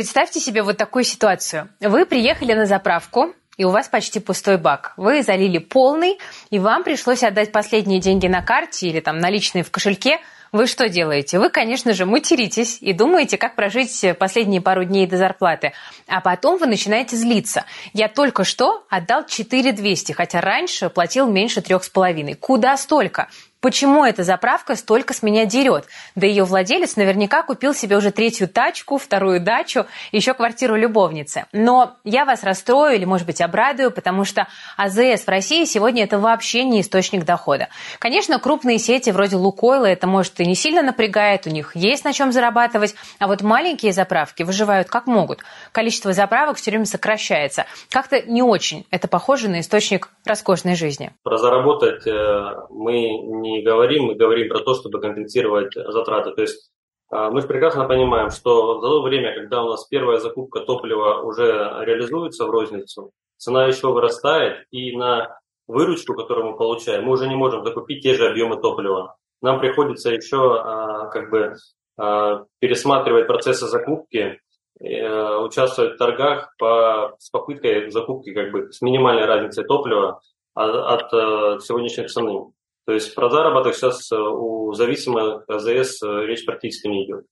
Представьте себе вот такую ситуацию. Вы приехали на заправку, и у вас почти пустой бак. Вы залили полный, и вам пришлось отдать последние деньги на карте или там наличные в кошельке – вы что делаете? Вы, конечно же, материтесь и думаете, как прожить последние пару дней до зарплаты. А потом вы начинаете злиться. Я только что отдал 4 200, хотя раньше платил меньше трех с половиной. Куда столько? Почему эта заправка столько с меня дерет? Да ее владелец наверняка купил себе уже третью тачку, вторую дачу, еще квартиру любовницы. Но я вас расстрою или, может быть, обрадую, потому что АЗС в России сегодня это вообще не источник дохода. Конечно, крупные сети вроде Лукойла это, может, и не сильно напрягает, у них есть на чем зарабатывать, а вот маленькие заправки выживают как могут. Количество заправок все время сокращается. Как-то не очень это похоже на источник роскошной жизни. Про заработать э, мы не не говорим, мы говорим про то, чтобы компенсировать затраты. То есть а, мы же прекрасно понимаем, что за то время, когда у нас первая закупка топлива уже реализуется в розницу, цена еще вырастает, и на выручку, которую мы получаем, мы уже не можем закупить те же объемы топлива. Нам приходится еще а, как бы а, пересматривать процессы закупки, э, участвовать в торгах по, с попыткой закупки как бы с минимальной разницей топлива от, от э, сегодняшней цены. То есть про заработок сейчас э, у зависимых АЗС э, речь практически не идет.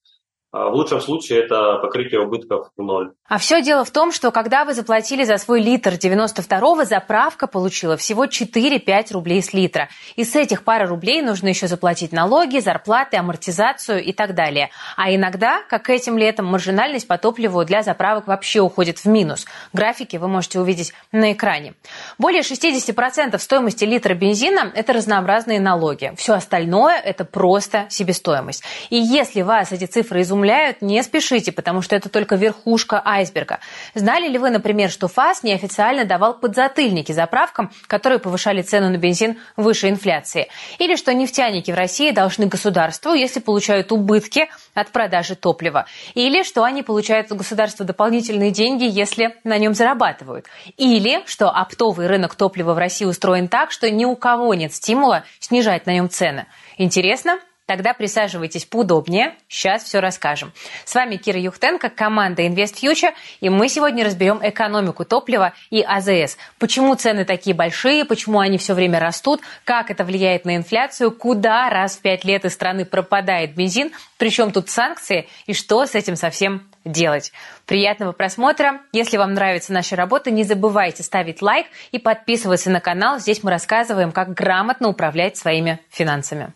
А в лучшем случае это покрытие убытков в ноль. А все дело в том, что когда вы заплатили за свой литр 92-го, заправка получила всего 4-5 рублей с литра. И с этих пары рублей нужно еще заплатить налоги, зарплаты, амортизацию и так далее. А иногда, как этим летом, маржинальность по топливу для заправок вообще уходит в минус. Графики вы можете увидеть на экране. Более 60% стоимости литра бензина – это разнообразные налоги. Все остальное – это просто себестоимость. И если вас эти цифры изумляют, изумляют, не спешите, потому что это только верхушка айсберга. Знали ли вы, например, что ФАС неофициально давал подзатыльники заправкам, которые повышали цену на бензин выше инфляции? Или что нефтяники в России должны государству, если получают убытки от продажи топлива? Или что они получают от государства дополнительные деньги, если на нем зарабатывают? Или что оптовый рынок топлива в России устроен так, что ни у кого нет стимула снижать на нем цены? Интересно? Тогда присаживайтесь поудобнее. Сейчас все расскажем. С вами Кира Юхтенко, команда Invest Future, и мы сегодня разберем экономику топлива и АЗС. Почему цены такие большие, почему они все время растут, как это влияет на инфляцию, куда раз в пять лет из страны пропадает бензин, причем тут санкции и что с этим совсем делать. Приятного просмотра. Если вам нравится наша работа, не забывайте ставить лайк и подписываться на канал. Здесь мы рассказываем, как грамотно управлять своими финансами.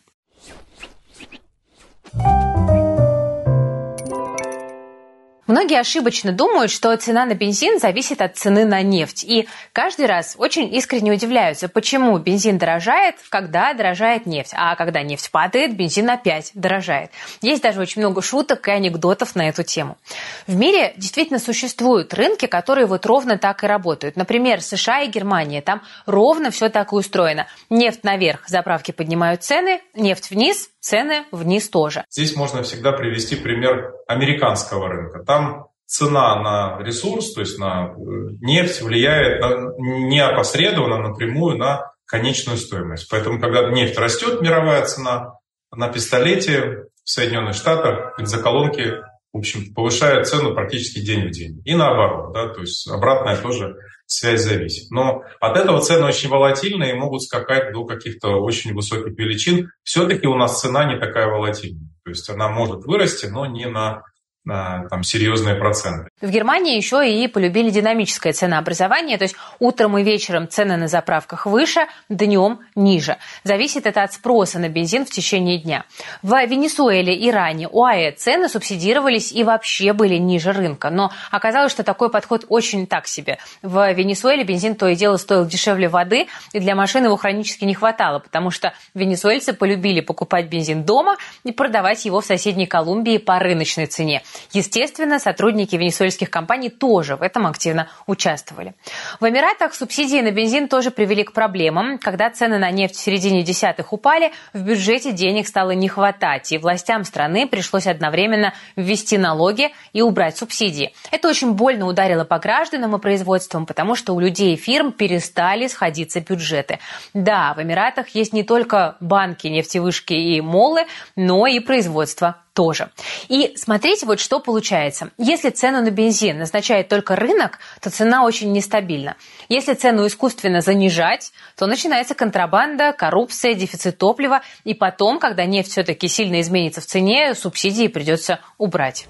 Bye. Многие ошибочно думают, что цена на бензин зависит от цены на нефть. И каждый раз очень искренне удивляются, почему бензин дорожает, когда дорожает нефть. А когда нефть падает, бензин опять дорожает. Есть даже очень много шуток и анекдотов на эту тему. В мире действительно существуют рынки, которые вот ровно так и работают. Например, США и Германия. Там ровно все так и устроено. Нефть наверх, заправки поднимают цены, нефть вниз, цены вниз тоже. Здесь можно всегда привести пример американского рынка. Там цена на ресурс, то есть на э, нефть, влияет на, не опосредованно напрямую на конечную стоимость. Поэтому, когда нефть растет, мировая цена, на пистолете в Соединенных Штатах бензоколонки в общем, повышают цену практически день в день. И наоборот, да, то есть обратная тоже связь зависит. Но от этого цены очень волатильные и могут скакать до каких-то очень высоких величин. Все-таки у нас цена не такая волатильная. То есть она может вырасти, но не на там, серьезные проценты. В Германии еще и полюбили динамическое ценообразование, то есть утром и вечером цены на заправках выше, днем ниже. Зависит это от спроса на бензин в течение дня. В Венесуэле, Иране, УАЭ цены субсидировались и вообще были ниже рынка. Но оказалось, что такой подход очень так себе. В Венесуэле бензин то и дело стоил дешевле воды, и для машин его хронически не хватало, потому что венесуэльцы полюбили покупать бензин дома и продавать его в соседней Колумбии по рыночной цене. Естественно, сотрудники венесуэльских компаний тоже в этом активно участвовали. В Эмиратах субсидии на бензин тоже привели к проблемам. Когда цены на нефть в середине десятых упали, в бюджете денег стало не хватать, и властям страны пришлось одновременно ввести налоги и убрать субсидии. Это очень больно ударило по гражданам и производствам, потому что у людей и фирм перестали сходиться бюджеты. Да, в Эмиратах есть не только банки, нефтевышки и молы, но и производство тоже. И смотрите, вот что получается. Если цену на бензин назначает только рынок, то цена очень нестабильна. Если цену искусственно занижать, то начинается контрабанда, коррупция, дефицит топлива, и потом, когда нефть все-таки сильно изменится в цене, субсидии придется убрать.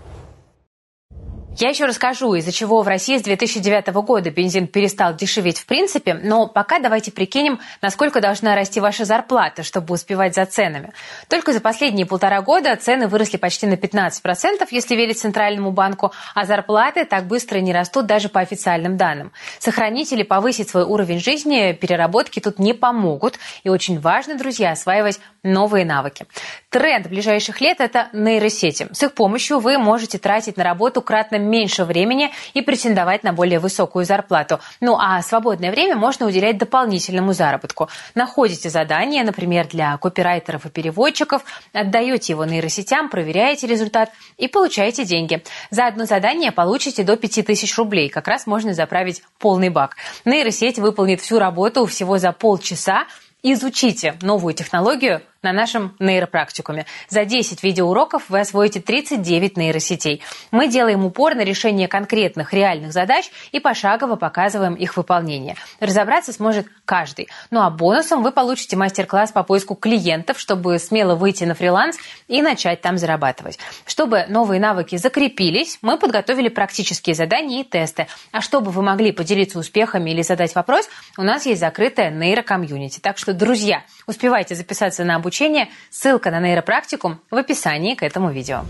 Я еще расскажу, из-за чего в России с 2009 года бензин перестал дешеветь в принципе, но пока давайте прикинем, насколько должна расти ваша зарплата, чтобы успевать за ценами. Только за последние полтора года цены выросли почти на 15%, если верить Центральному банку, а зарплаты так быстро не растут даже по официальным данным. Сохранить или повысить свой уровень жизни переработки тут не помогут, и очень важно, друзья, осваивать новые навыки. Тренд ближайших лет – это нейросети. С их помощью вы можете тратить на работу кратно меньше времени и претендовать на более высокую зарплату. Ну а свободное время можно уделять дополнительному заработку. Находите задание, например, для копирайтеров и переводчиков, отдаете его нейросетям, проверяете результат и получаете деньги. За одно задание получите до 5000 рублей. Как раз можно заправить полный бак. Нейросеть выполнит всю работу всего за полчаса. Изучите новую технологию – на нашем нейропрактикуме. За 10 видеоуроков вы освоите 39 нейросетей. Мы делаем упор на решение конкретных реальных задач и пошагово показываем их выполнение. Разобраться сможет каждый. Ну а бонусом вы получите мастер-класс по поиску клиентов, чтобы смело выйти на фриланс и начать там зарабатывать. Чтобы новые навыки закрепились, мы подготовили практические задания и тесты. А чтобы вы могли поделиться успехами или задать вопрос, у нас есть закрытая нейрокомьюнити. Так что, друзья, успевайте записаться на обучение обучения. Ссылка на нейропрактикум в описании к этому видео.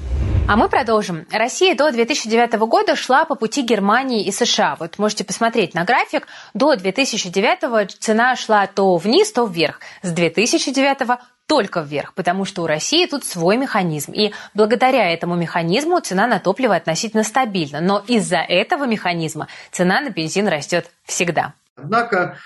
А мы продолжим. Россия до 2009 года шла по пути Германии и США. Вот можете посмотреть на график. До 2009 цена шла то вниз, то вверх. С 2009 только вверх, потому что у России тут свой механизм. И благодаря этому механизму цена на топливо относительно стабильна. Но из-за этого механизма цена на бензин растет всегда. Однако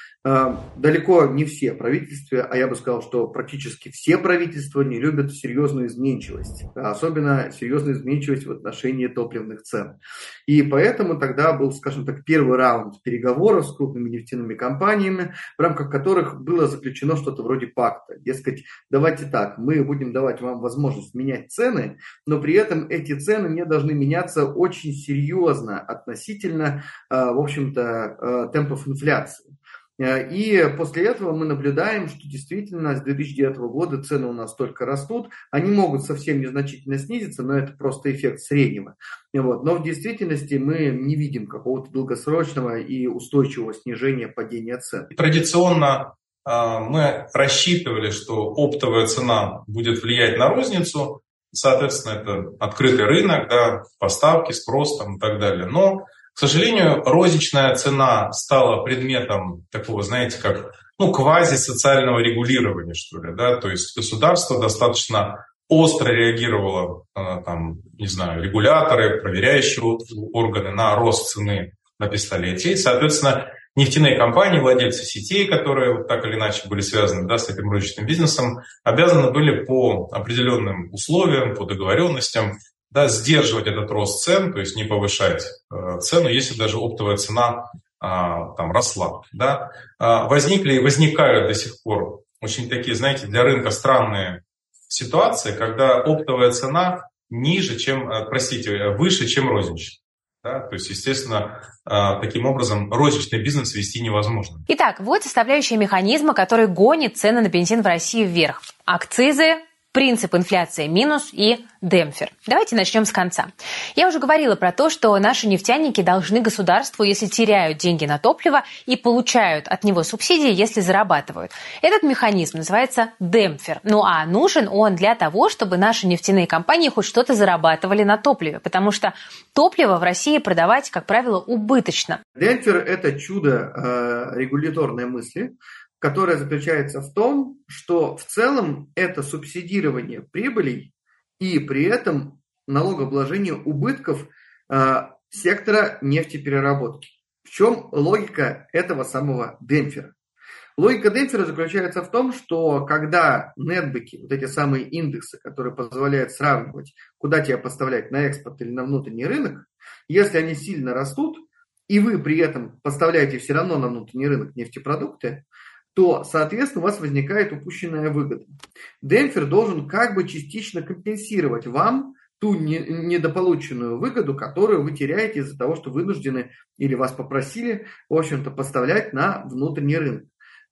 далеко не все правительства, а я бы сказал, что практически все правительства не любят серьезную изменчивость, особенно серьезную изменчивость в отношении топливных цен. И поэтому тогда был, скажем так, первый раунд переговоров с крупными нефтяными компаниями, в рамках которых было заключено что-то вроде пакта. Дескать, давайте так, мы будем давать вам возможность менять цены, но при этом эти цены не должны меняться очень серьезно относительно, э, в общем-то, э, темпов инфляции. Э, и после этого мы наблюдаем, что действительно с 2009 года цены у нас только растут. Они могут совсем незначительно снизиться, но это просто эффект среднего. Вот. Но в действительности мы не видим какого-то долгосрочного и устойчивого снижения падения цен. Традиционно э, мы рассчитывали, что оптовая цена будет влиять на розницу, соответственно, это открытый рынок, да, поставки, спрос там, и так далее. Но к сожалению, розничная цена стала предметом такого, знаете, как ну, квази-социального регулирования, что ли, да, то есть государство достаточно остро реагировало, э, там, не знаю, регуляторы, проверяющие органы на рост цены на пистолете. И, соответственно, нефтяные компании, владельцы сетей, которые так или иначе были связаны да, с этим розничным бизнесом, обязаны были по определенным условиям, по договоренностям да, сдерживать этот рост цен, то есть не повышать э, цену, если даже оптовая цена а, там росла. Да. А, возникли и возникают до сих пор очень такие, знаете, для рынка странные ситуации, когда оптовая цена ниже, чем, э, простите, выше, чем розничная. Да? То есть, естественно, а, таким образом розничный бизнес вести невозможно. Итак, вот составляющая механизма, который гонит цены на бензин в России вверх. Акцизы, принцип инфляции минус и демпфер. Давайте начнем с конца. Я уже говорила про то, что наши нефтяники должны государству, если теряют деньги на топливо, и получают от него субсидии, если зарабатывают. Этот механизм называется демпфер. Ну а нужен он для того, чтобы наши нефтяные компании хоть что-то зарабатывали на топливе, потому что топливо в России продавать, как правило, убыточно. Демпфер – это чудо э, регуляторной мысли, которая заключается в том, что в целом это субсидирование прибылей и при этом налогообложение убытков э, сектора нефтепереработки. В чем логика этого самого демпфера? Логика демпфера заключается в том, что когда нетбеки, вот эти самые индексы, которые позволяют сравнивать, куда тебя поставлять на экспорт или на внутренний рынок, если они сильно растут, и вы при этом поставляете все равно на внутренний рынок нефтепродукты, то, соответственно, у вас возникает упущенная выгода. Демпфер должен как бы частично компенсировать вам ту недополученную выгоду, которую вы теряете из-за того, что вынуждены или вас попросили, в общем-то, поставлять на внутренний рынок.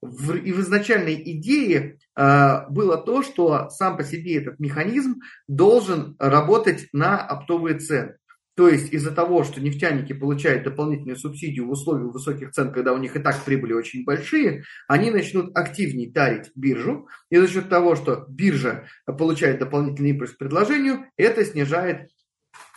И в изначальной идее э, было то, что сам по себе этот механизм должен работать на оптовые цены. То есть из-за того, что нефтяники получают дополнительную субсидию в условиях высоких цен, когда у них и так прибыли очень большие, они начнут активнее тарить биржу. И за счет того, что биржа получает дополнительный импульс к предложению, это снижает,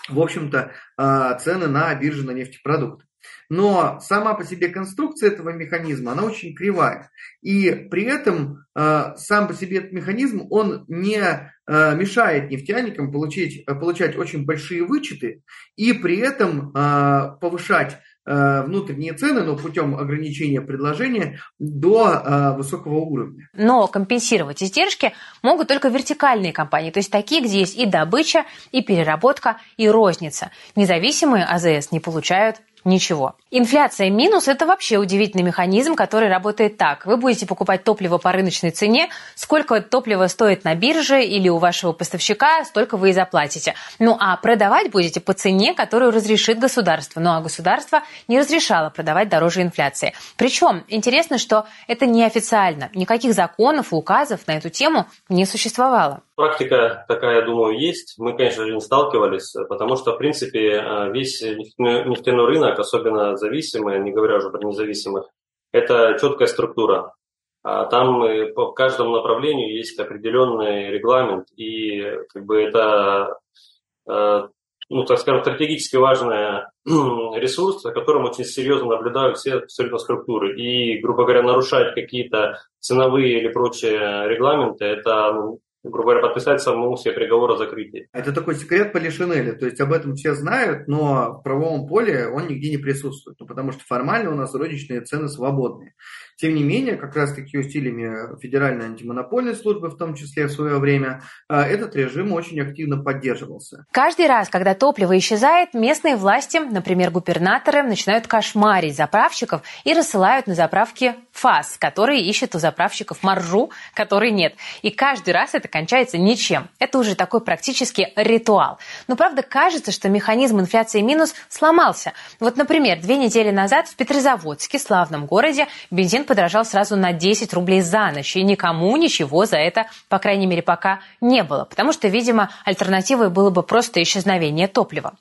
в общем-то, а, цены на бирже на нефтепродукты. Но сама по себе конструкция этого механизма, она очень кривая. И при этом э, сам по себе этот механизм, он не э, мешает нефтяникам получить, получать очень большие вычеты и при этом э, повышать э, внутренние цены, но путем ограничения предложения до э, высокого уровня. Но компенсировать издержки могут только вертикальные компании, то есть такие, где есть и добыча, и переработка, и розница. Независимые АЗС не получают ничего. Инфляция минус – это вообще удивительный механизм, который работает так. Вы будете покупать топливо по рыночной цене, сколько топлива стоит на бирже или у вашего поставщика, столько вы и заплатите. Ну а продавать будете по цене, которую разрешит государство. Ну а государство не разрешало продавать дороже инфляции. Причем интересно, что это неофициально. Никаких законов и указов на эту тему не существовало. Практика такая, я думаю, есть. Мы, конечно же, не сталкивались, потому что, в принципе, э, весь нефтяной рынок, особенно зависимые, не говоря уже про независимых, это четкая структура. А там э, по каждому направлению есть определенный регламент, и как бы это, э, ну, так скажем, стратегически важный ресурс, за которым очень серьезно наблюдают все абсолютно структуры. И, грубо говоря, нарушать какие-то ценовые или прочие регламенты, это ну, грубо говоря, подписать самому себе приговор о закрытии. Это такой секрет Полишинеля, то есть об этом все знают, но в правовом поле он нигде не присутствует, ну, потому что формально у нас розничные цены свободные. Тем не менее, как раз-таки усилиями Федеральной антимонопольной службы, в том числе в свое время, а, этот режим очень активно поддерживался. Каждый раз, когда топливо исчезает, местные власти, например, губернаторы, начинают кошмарить заправщиков и рассылают на заправки ФАС, которые ищут у заправщиков маржу, которой нет. И каждый раз это кончается ничем. Это уже такой практически ритуал. Но правда кажется, что механизм инфляции минус сломался. Вот, например, две недели назад в Петрозаводске, славном городе, бензин подорожал сразу на 10 рублей за ночь, и никому ничего за это, по крайней мере, пока не было, потому что, видимо, альтернативой было бы просто исчезновение топлива.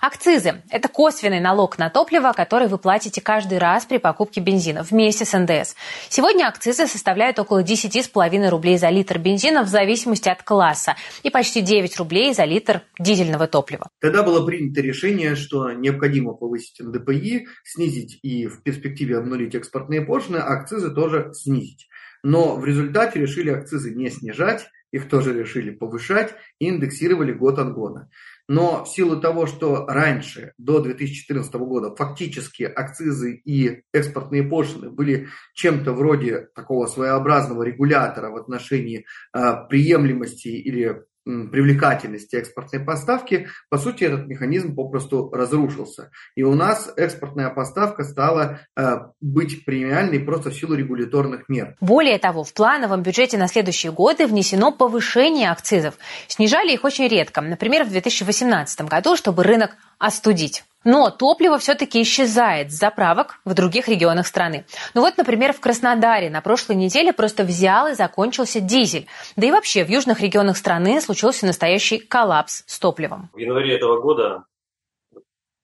Акцизы – это косвенный налог на топливо, который вы платите каждый раз при покупке бензина вместе с НДС. Сегодня акцизы составляют около 10,5 рублей за литр бензина в зависимости от класса и почти 9 рублей за литр дизельного топлива. Тогда было принято решение, что необходимо повысить НДПИ, снизить и в перспективе обнулить экспортные пошлины, акцизы тоже снизить. Но в результате решили акцизы не снижать, их тоже решили повышать и индексировали год от года. Но в силу того, что раньше, до 2014 года, фактически акцизы и экспортные пошлины были чем-то вроде такого своеобразного регулятора в отношении э, приемлемости или привлекательности экспортной поставки, по сути, этот механизм попросту разрушился. И у нас экспортная поставка стала э, быть премиальной просто в силу регуляторных мер. Более того, в плановом бюджете на следующие годы внесено повышение акцизов. Снижали их очень редко. Например, в 2018 году, чтобы рынок остудить. Но топливо все-таки исчезает с заправок в других регионах страны. Ну вот, например, в Краснодаре на прошлой неделе просто взял и закончился дизель. Да и вообще в южных регионах страны случился настоящий коллапс с топливом. В январе этого года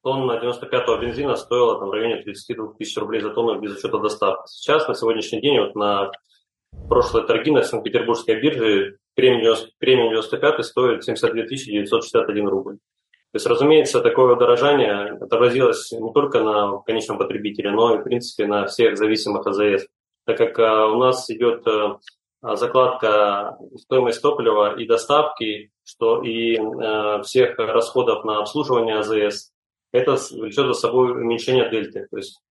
тонна 95-го бензина стоила там, в районе 32 тысяч рублей за тонну без учета доставки. Сейчас, на сегодняшний день, вот на прошлой торги на Санкт-Петербургской бирже премиум 95 стоит 72 961 рубль. Есть, разумеется, такое удорожание отразилось не только на конечном потребителе, но и, в принципе, на всех зависимых АЗС. Так как а, у нас идет а, закладка стоимости топлива и доставки, что и а, всех расходов на обслуживание АЗС, это влечет за собой уменьшение дельты. То есть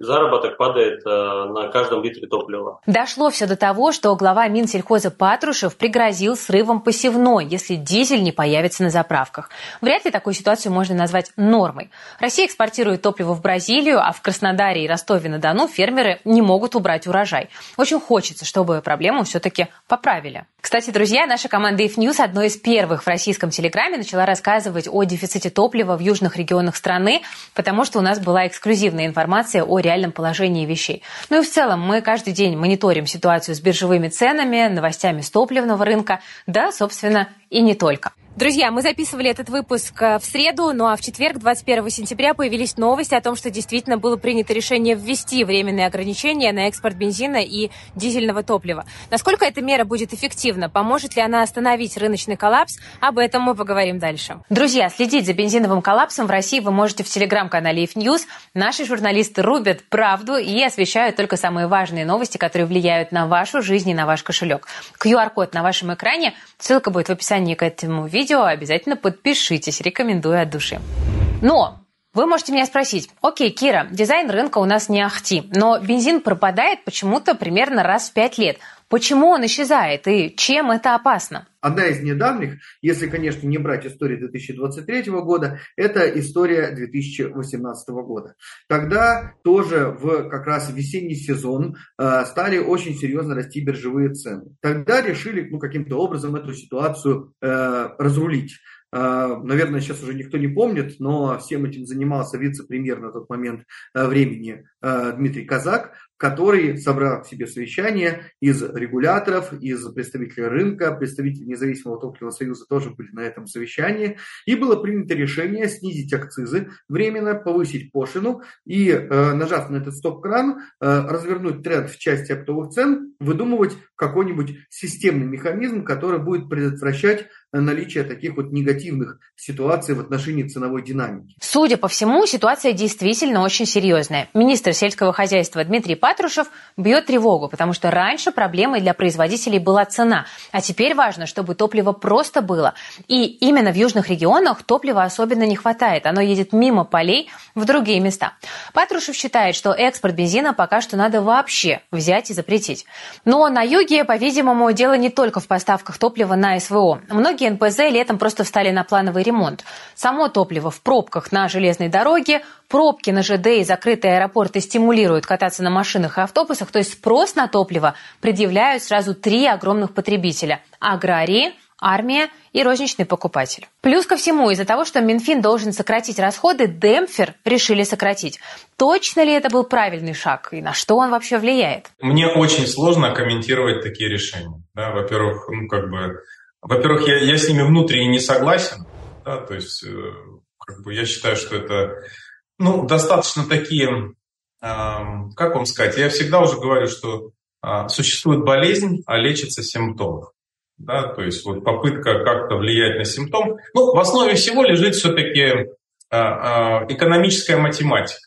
заработок падает э, на каждом литре топлива. Дошло все до того, что глава Минсельхоза Патрушев пригрозил срывом посевной, если дизель не появится на заправках. Вряд ли такую ситуацию можно назвать нормой. Россия экспортирует топливо в Бразилию, а в Краснодаре и Ростове-на-Дону фермеры не могут убрать урожай. Очень хочется, чтобы проблему все-таки поправили. Кстати, друзья, наша команда If News одной из первых в российском телеграме начала рассказывать о дефиците топлива в южных регионах страны, потому что у нас была эксклюзивная информация о реальном положении вещей. Ну и в целом мы каждый день мониторим ситуацию с биржевыми ценами, новостями с топливного рынка, да, собственно, и не только. Друзья, мы записывали этот выпуск э, в среду, ну а в четверг, 21 сентября, появились новости о том, что действительно было принято решение ввести временные ограничения на экспорт бензина и дизельного топлива. Насколько эта мера будет эффективна? Поможет ли она остановить рыночный коллапс? Об этом мы поговорим дальше. Друзья, следить за бензиновым коллапсом в России вы можете в телеграм-канале If News. Наши журналисты рубят правду и освещают только самые важные новости, которые влияют на вашу жизнь и на ваш кошелек. QR-код на вашем экране. Ссылка будет в описании к этому видео видео, обязательно подпишитесь, рекомендую от души. Но вы можете меня спросить, окей, Кира, дизайн рынка у нас не ахти, но бензин пропадает почему-то примерно раз в пять лет. Почему он исчезает и чем это опасно? Одна из недавних, если, конечно, не брать историю 2023 года, это история 2018 года. Тогда тоже в как раз весенний сезон э, стали очень серьезно расти биржевые цены. Тогда решили ну, каким-то образом эту ситуацию э, разрулить. Э, наверное, сейчас уже никто не помнит, но всем этим занимался вице-премьер на тот момент времени Дмитрий Казак который собрал к себе совещание из регуляторов, из представителей рынка, представители независимого топливного союза тоже были на этом совещании, и было принято решение снизить акцизы, временно повысить пошлину и, э, нажав на этот стоп-кран, э, развернуть тренд в части оптовых цен, выдумывать какой-нибудь системный механизм, который будет предотвращать наличие таких вот негативных ситуаций в отношении ценовой динамики. Судя по всему, ситуация действительно очень серьезная. Министр сельского хозяйства Дмитрий Патрушев бьет тревогу, потому что раньше проблемой для производителей была цена, а теперь важно, чтобы топливо просто было. И именно в южных регионах топлива особенно не хватает. Оно едет мимо полей в другие места. Патрушев считает, что экспорт бензина пока что надо вообще взять и запретить. Но на юге, по-видимому, дело не только в поставках топлива на СВО. Многие НПЗ летом просто встали на плановый ремонт. Само топливо в пробках на железной дороге, пробки на ЖД и закрытые аэропорты стимулируют кататься на машинах и автобусах, то есть спрос на топливо предъявляют сразу три огромных потребителя – аграрии, армия и розничный покупатель. Плюс ко всему, из-за того, что Минфин должен сократить расходы, демпфер решили сократить. Точно ли это был правильный шаг и на что он вообще влияет? Мне очень сложно комментировать такие решения. Да, во-первых, ну, как бы, во-первых, я, я с ними внутренне не согласен. Да, то есть, э, как бы, я считаю, что это ну, достаточно такие, как вам сказать, я всегда уже говорю, что а, существует болезнь, а лечится симптом. Да, то есть вот попытка как-то влиять на симптом. Ну, в основе всего лежит все-таки а, а, экономическая математика.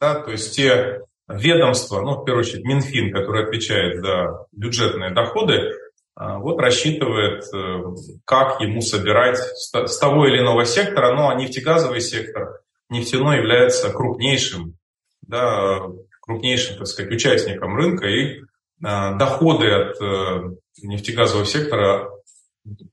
Да, то есть те ведомства, ну, в первую очередь Минфин, который отвечает за бюджетные доходы, вот рассчитывает, э, как ему собирать с того или иного сектора, а нефтегазовый сектор нефтяной является крупнейшим, да, крупнейшим, так сказать, участником рынка, и а, доходы от э, нефтегазового сектора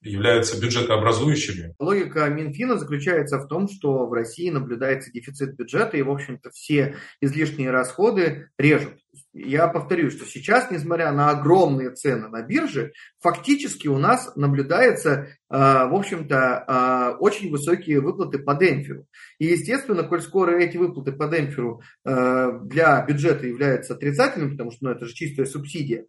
являются бюджетообразующими. Логика Минфина заключается в том, что в России наблюдается дефицит бюджета, и, в общем-то, все излишние расходы режут. Я повторю, что сейчас, несмотря на огромные цены на бирже, фактически у нас наблюдается, а, в общем-то, а, очень высокие выплаты по демпферу. И, естественно, коль скоро эти выплаты по демпферу а, для бюджета являются отрицательными, потому что ну, это же чистая субсидия,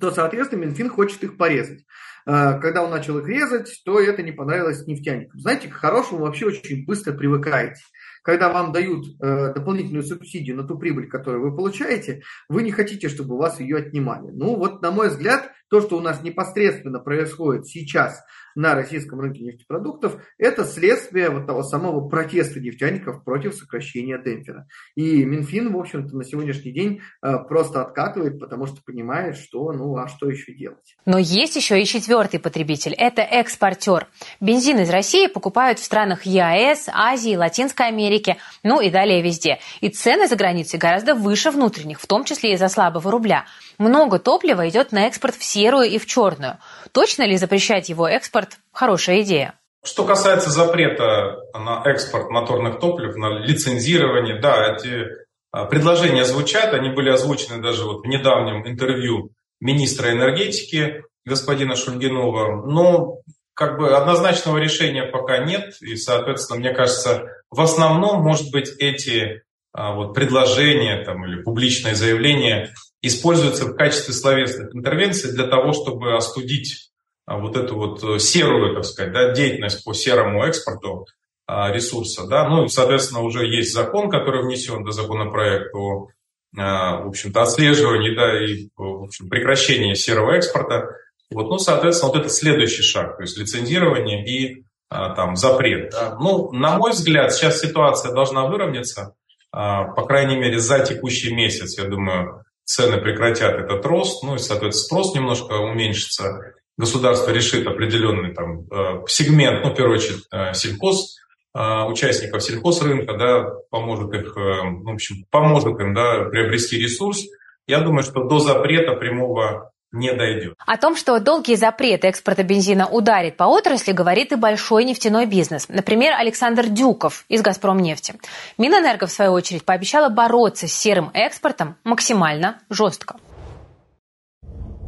то, соответственно, Минфин хочет их порезать. Когда он начал их резать, то это не понравилось нефтяникам. Знаете, к хорошему вообще очень быстро привыкаете когда вам дают э, дополнительную субсидию на ту прибыль, которую вы получаете, вы не хотите, чтобы вас ее отнимали. Ну вот, на мой взгляд, то, что у нас непосредственно происходит сейчас на российском рынке нефтепродуктов, это следствие вот того самого протеста нефтяников против сокращения демпфера. И Минфин, в общем-то, на сегодняшний день э, просто откатывает, потому что понимает, что, ну, а что еще делать. Но есть еще и четвертый потребитель – это экспортер. Бензин из России покупают в странах ЕАЭС, Азии, Латинской Америки, ну и далее везде. И цены за границей гораздо выше внутренних, в том числе из-за слабого рубля. Много топлива идет на экспорт в серую и в черную. Точно ли запрещать его экспорт – хорошая идея? Что касается запрета на экспорт моторных топлив, на лицензирование, да, эти а, предложения звучат, они были озвучены даже вот в недавнем интервью министра энергетики господина Шульгинова, но как бы однозначного решения пока нет, и, соответственно, мне кажется, в основном, может быть, эти а, вот предложения там, или публичные заявления используются в качестве словесных интервенций для того, чтобы остудить вот эту вот э, серую, так сказать, да, деятельность по серому экспорту а, ресурса. Да? Ну, соответственно, уже есть закон, который внесен до законопроекта о в общем-то, отслеживании да, и в общем, прекращении серого экспорта. Вот, ну, соответственно, вот это следующий шаг, то есть лицензирование и там запрет. Да. Ну, на мой взгляд, сейчас ситуация должна выровняться. А, по крайней мере, за текущий месяц, я думаю, цены прекратят этот рост, ну и, соответственно, спрос немножко уменьшится. Государство решит определенный там э, сегмент, ну, в первую очередь, э, сельхоз, э, участников сельхозрынка, да, поможет их, в общем, поможет им, да, приобрести ресурс. Я думаю, что до запрета прямого не дойдет. О том, что долгий запрет экспорта бензина ударит по отрасли, говорит и большой нефтяной бизнес. Например, Александр Дюков из «Газпромнефти». Минэнерго, в свою очередь, пообещала бороться с серым экспортом максимально жестко.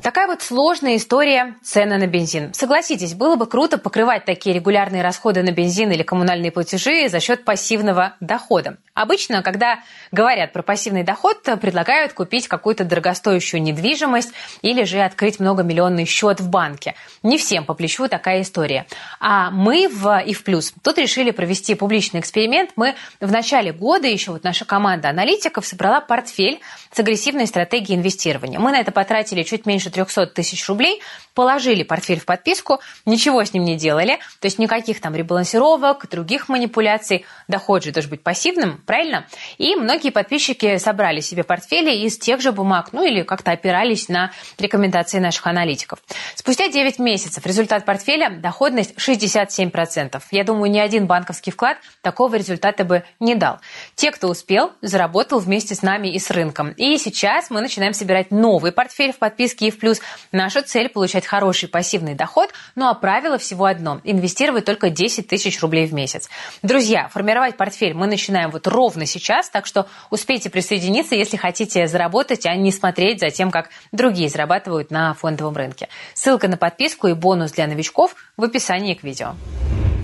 Такая вот сложная история цены на бензин. Согласитесь, было бы круто покрывать такие регулярные расходы на бензин или коммунальные платежи за счет пассивного дохода. Обычно, когда говорят про пассивный доход, предлагают купить какую-то дорогостоящую недвижимость или же открыть многомиллионный счет в банке. Не всем по плечу такая история. А мы в и в плюс тут решили провести публичный эксперимент. Мы в начале года, еще вот наша команда аналитиков собрала портфель с агрессивной стратегией инвестирования. Мы на это потратили чуть меньше 300 тысяч рублей, положили портфель в подписку, ничего с ним не делали, то есть никаких там ребалансировок, других манипуляций. Доход же должен быть пассивным, правильно? И многие подписчики собрали себе портфели из тех же бумаг, ну или как-то опирались на рекомендации наших аналитиков. Спустя 9 месяцев результат портфеля – доходность 67%. Я думаю, ни один банковский вклад такого результата бы не дал. Те, кто успел, заработал вместе с нами и с рынком. И сейчас мы начинаем собирать новый портфель в подписке и в плюс. Наша цель – получать хороший пассивный доход, ну а правило всего одно – инвестировать только 10 тысяч рублей в месяц. Друзья, формировать портфель мы начинаем вот ровно сейчас, так что успейте присоединиться, если хотите заработать, а не смотреть за тем, как другие зарабатывают на фондовом рынке. Ссылка на подписку и бонус для новичков в описании к видео.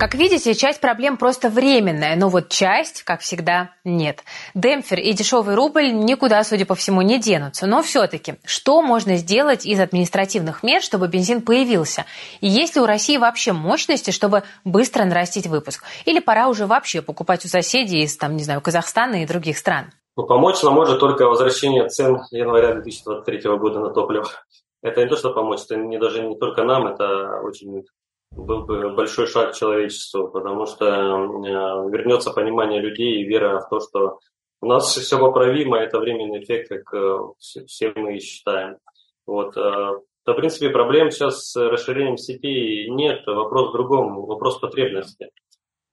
Как видите, часть проблем просто временная, но вот часть, как всегда, нет. Демпфер и дешевый рубль никуда, судя по всему, не денутся. Но все-таки, что можно сделать из административных мер, чтобы бензин появился? И есть ли у России вообще мощности, чтобы быстро нарастить выпуск? Или пора уже вообще покупать у соседей из, там, не знаю, Казахстана и других стран? Ну, помочь нам может только возвращение цен января 2023 года на топливо. Это не то, что помочь, это не, даже не только нам, это очень был бы большой шаг человечеству, потому что э, вернется понимание людей и вера в то, что у нас все поправимо, это временный эффект, как э, все мы и считаем. Вот. Э, да, в принципе, проблем сейчас с расширением сетей нет, вопрос в другом, вопрос потребности.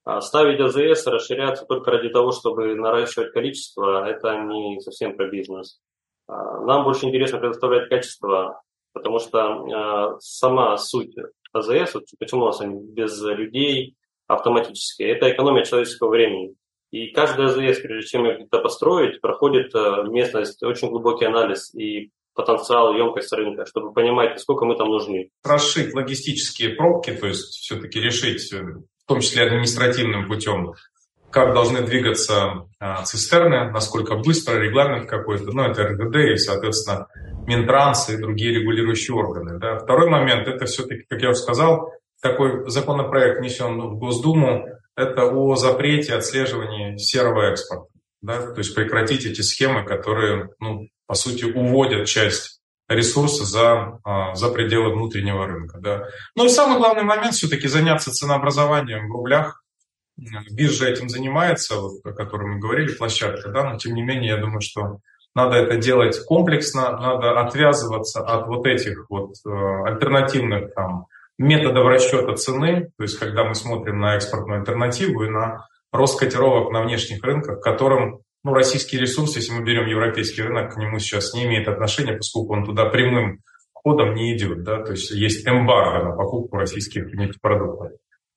А ставить АЗС, расширяться только ради того, чтобы наращивать количество, это не совсем про бизнес. А, нам больше интересно предоставлять качество, потому что сама суть АЗС, почему у нас они без людей автоматически, это экономия человеческого времени. И каждый АЗС, прежде чем это построить, проходит местность, очень глубокий анализ и потенциал, емкость рынка, чтобы понимать, сколько мы там нужны. Расшить логистические пробки, то есть все-таки решить, э, том числе административным путем, как должны двигаться э, цистерны, насколько быстро, регламент какой-то, ну, это РГД и, соответственно, Минтранс и другие регулирующие органы. Да. Второй момент, это все-таки, как я уже сказал, такой законопроект внесен в Госдуму, это о запрете отслеживания серого экспорта. Да, то есть прекратить эти схемы, которые, ну, по сути, уводят часть ресурсы за, за пределы внутреннего рынка. Да. Ну и самый главный момент все-таки заняться ценообразованием в рублях. Биржа этим занимается, вот, о котором мы говорили, площадка, да, но тем не менее, я думаю, что надо это делать комплексно, надо отвязываться от вот этих вот э, альтернативных там, методов расчета цены, то есть когда мы смотрим на экспортную альтернативу и на рост котировок на внешних рынках, которым ну, российский ресурс, если мы берем европейский рынок, к нему сейчас не имеет отношения, поскольку он туда прямым ходом не идет. Да? То есть есть эмбарго на покупку российских нефтепродуктов.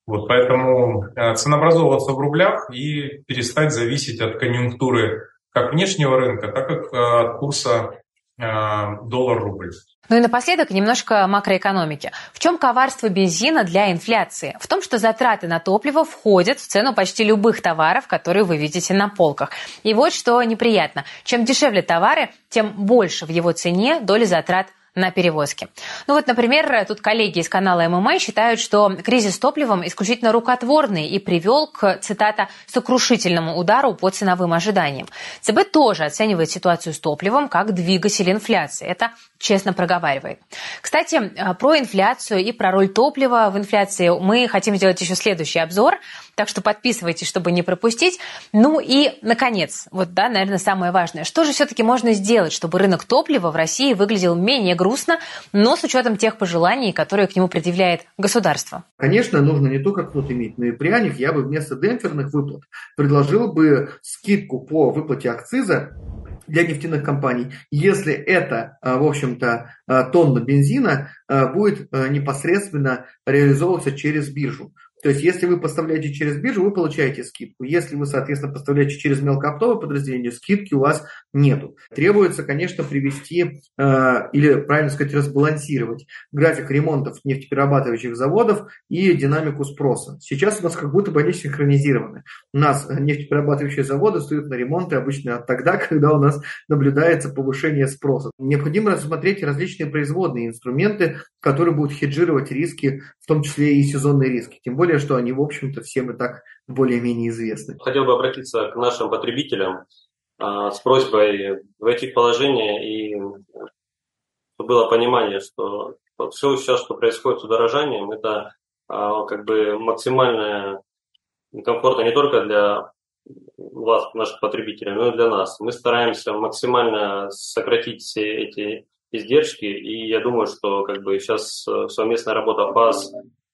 Вот, поэтому э, ценообразовываться в рублях и перестать зависеть от конъюнктуры как внешнего рынка, так и э, от курса доллар-рубль. Ну и напоследок немножко макроэкономики. В чем коварство бензина для инфляции? В том, что затраты на топливо входят в цену почти любых товаров, которые вы видите на полках. И вот что неприятно. Чем дешевле товары, тем больше в его цене доля затрат на перевозки. Ну вот, например, тут коллеги из канала ММА считают, что кризис с топливом исключительно рукотворный и привел к, цитата, сокрушительному удару по ценовым ожиданиям. ЦБ тоже оценивает ситуацию с топливом как двигатель инфляции. Это честно проговаривает. Кстати, э, про инфляцию и про роль топлива в инфляции мы хотим сделать еще следующий обзор. Так что подписывайтесь, чтобы не пропустить. Ну и, наконец, вот, да, наверное, самое важное. Что же все-таки можно сделать, чтобы рынок топлива в России выглядел менее грустно, но с учетом тех пожеланий, которые к нему предъявляет государство? Конечно, нужно не только кнут иметь, но и пряник. Я бы вместо демпферных выплат предложил бы скидку по выплате акциза для нефтяных компаний, если это, а, в общем-то, а, тонна бензина а, будет непосредственно реализовываться через биржу. То есть, если вы поставляете через биржу, вы получаете скидку. Если вы, соответственно, поставляете через мелкооптовое подразделение, скидки у вас нету. Требуется, конечно, привести э, или, правильно сказать, разбалансировать график ремонтов нефтеперерабатывающих заводов и динамику спроса. Сейчас у нас как будто бы они синхронизированы. У нас нефтеперерабатывающие заводы стоят на ремонты обычно тогда, когда у нас наблюдается повышение спроса. Необходимо рассмотреть различные производные инструменты, которые будут хеджировать риски, в том числе и сезонные риски. Тем более, что они, в общем-то, всем и так более-менее известны. Хотел бы обратиться к нашим потребителям а, с просьбой войти в положение и было понимание, что все сейчас, что происходит с удорожанием, это а, как бы максимальная комфортно не только для вас, наших потребителей, но и для нас. Мы стараемся максимально сократить все эти издержки, и я думаю, что как бы сейчас э, совместная работа ФАС,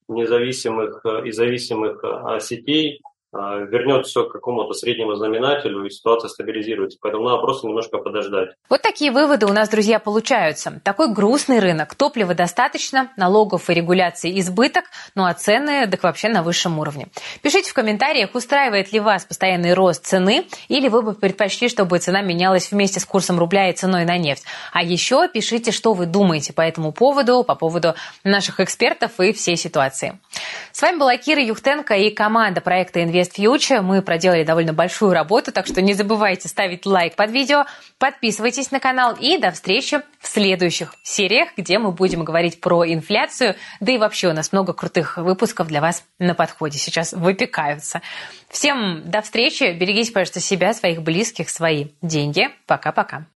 независимых э, и зависимых э, сетей а, вернет все к какому-то среднему знаменателю, и ситуация стабилизируется. Поэтому надо просто немножко подождать. Вот такие выводы у нас, друзья, получаются. Такой грустный рынок. Топлива достаточно, налогов и регуляций избыток, ну а цены так вообще на высшем уровне. Пишите в комментариях, устраивает ли вас постоянный рост цены, или вы бы предпочли, чтобы цена менялась вместе с курсом рубля и ценой на нефть. А еще пишите, что вы думаете по этому поводу, по поводу наших экспертов и всей ситуации. С вами была Кира Юхтенко и команда проекта «Инвест Invest Future. Мы проделали довольно большую работу, так что не забывайте ставить лайк под видео, подписывайтесь на канал и до встречи в следующих сериях, где мы будем говорить про инфляцию. Да и вообще у нас много крутых выпусков для вас на подходе сейчас выпекаются. Всем до встречи. Берегите, пожалуйста, себя, своих близких, свои деньги. Пока-пока.